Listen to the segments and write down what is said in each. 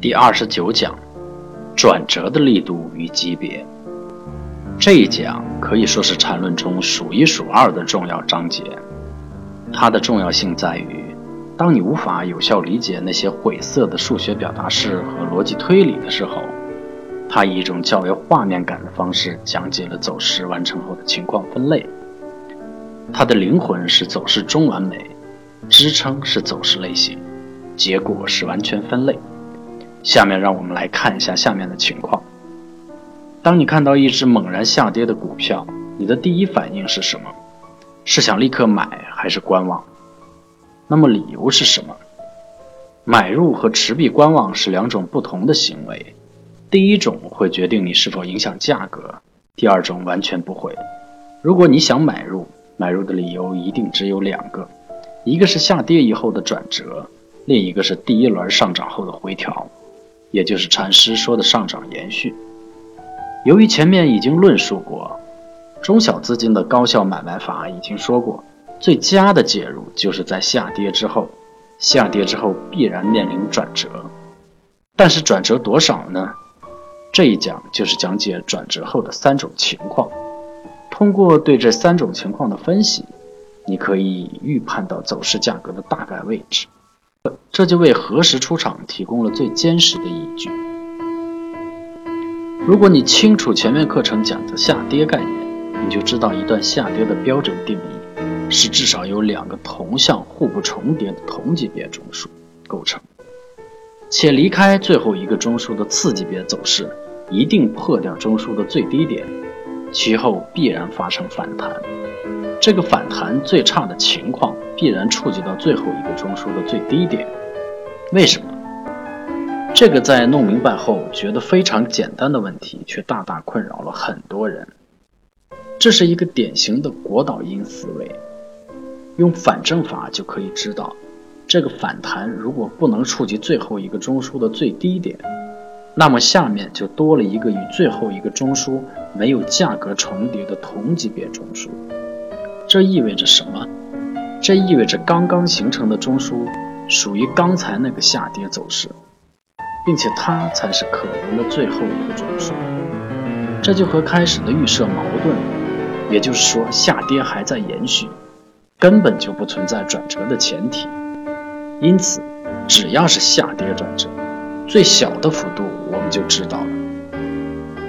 第二十九讲：转折的力度与级别。这一讲可以说是禅论中数一数二的重要章节。它的重要性在于，当你无法有效理解那些晦涩的数学表达式和逻辑推理的时候，它以一种较为画面感的方式讲解了走势完成后的情况分类。它的灵魂是走势中完美，支撑是走势类型，结果是完全分类。下面让我们来看一下下面的情况。当你看到一只猛然下跌的股票，你的第一反应是什么？是想立刻买还是观望？那么理由是什么？买入和持币观望是两种不同的行为。第一种会决定你是否影响价格，第二种完全不会。如果你想买入，买入的理由一定只有两个：一个是下跌以后的转折，另一个是第一轮上涨后的回调。也就是禅师说的上涨延续。由于前面已经论述过，中小资金的高效买卖法已经说过，最佳的介入就是在下跌之后，下跌之后必然面临转折。但是转折多少呢？这一讲就是讲解转折后的三种情况。通过对这三种情况的分析，你可以预判到走势价格的大概位置。这就为何时出场提供了最坚实的依据。如果你清楚前面课程讲的下跌概念，你就知道一段下跌的标准定义是至少有两个同向互不重叠的同级别中枢构成，且离开最后一个中枢的次级别走势一定破掉中枢的最低点，其后必然发生反弹。这个反弹最差的情况。必然触及到最后一个中枢的最低点，为什么？这个在弄明白后觉得非常简单的问题，却大大困扰了很多人。这是一个典型的国导因思维，用反证法就可以知道，这个反弹如果不能触及最后一个中枢的最低点，那么下面就多了一个与最后一个中枢没有价格重叠的同级别中枢。这意味着什么？这意味着刚刚形成的中枢属于刚才那个下跌走势，并且它才是可能的最后一个中枢。这就和开始的预设矛盾，也就是说下跌还在延续，根本就不存在转折的前提。因此，只要是下跌转折，最小的幅度我们就知道了。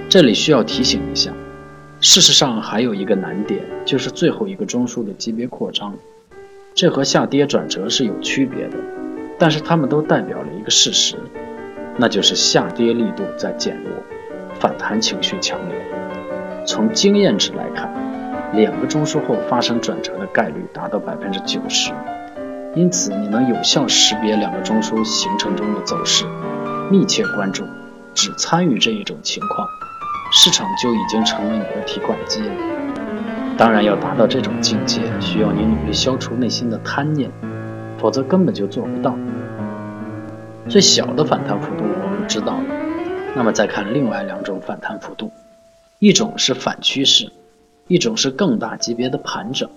这里需要提醒一下，事实上还有一个难点，就是最后一个中枢的级别扩张。这和下跌转折是有区别的，但是它们都代表了一个事实，那就是下跌力度在减弱，反弹情绪强烈。从经验值来看，两个中枢后发生转折的概率达到百分之九十，因此你能有效识别两个中枢形成中的走势，密切关注，只参与这一种情况，市场就已经成为你的提款机了。当然，要达到这种境界，需要你努力消除内心的贪念，否则根本就做不到。最小的反弹幅度我们知道了，那么再看另外两种反弹幅度，一种是反趋势，一种是更大级别的盘整。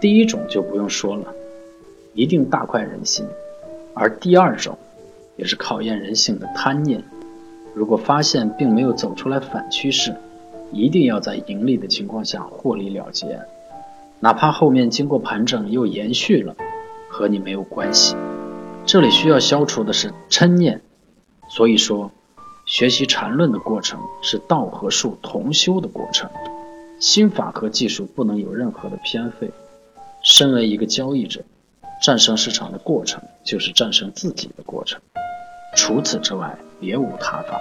第一种就不用说了，一定大快人心；而第二种，也是考验人性的贪念。如果发现并没有走出来反趋势，一定要在盈利的情况下获利了结，哪怕后面经过盘整又延续了，和你没有关系。这里需要消除的是嗔念。所以说，学习禅论的过程是道和术同修的过程，心法和技术不能有任何的偏废。身为一个交易者，战胜市场的过程就是战胜自己的过程，除此之外别无他法。